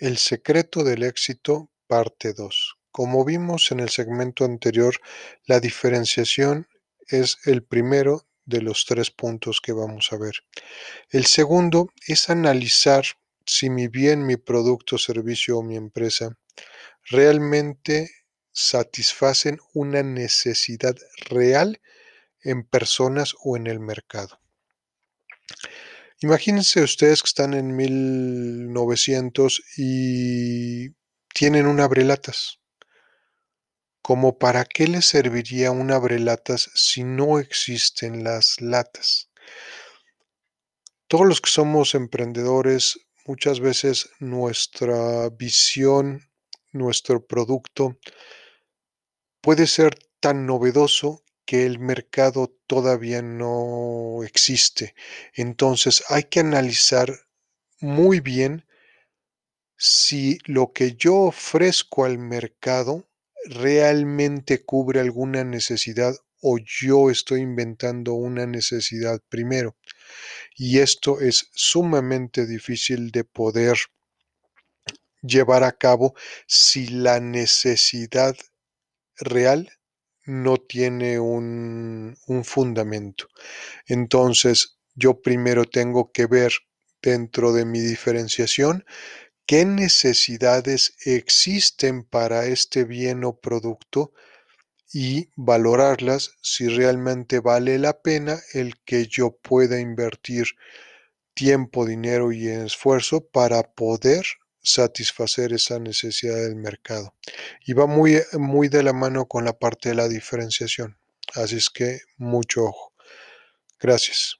El secreto del éxito, parte 2. Como vimos en el segmento anterior, la diferenciación es el primero de los tres puntos que vamos a ver. El segundo es analizar si mi bien, mi producto, servicio o mi empresa realmente satisfacen una necesidad real en personas o en el mercado. Imagínense ustedes que están en 1900 y tienen un abrelatas. ¿Como para qué les serviría un abrelatas si no existen las latas? Todos los que somos emprendedores, muchas veces nuestra visión, nuestro producto puede ser tan novedoso que el mercado todavía no existe. Entonces hay que analizar muy bien si lo que yo ofrezco al mercado realmente cubre alguna necesidad o yo estoy inventando una necesidad primero. Y esto es sumamente difícil de poder llevar a cabo si la necesidad real no tiene un, fundamento. Entonces, yo primero tengo que ver dentro de mi diferenciación qué necesidades existen para este bien o producto y valorarlas si realmente vale la pena el que yo pueda invertir tiempo, dinero y esfuerzo para poder satisfacer esa necesidad del mercado. Y va muy, muy de la mano con la parte de la diferenciación. Así es que mucho ojo. Gracias.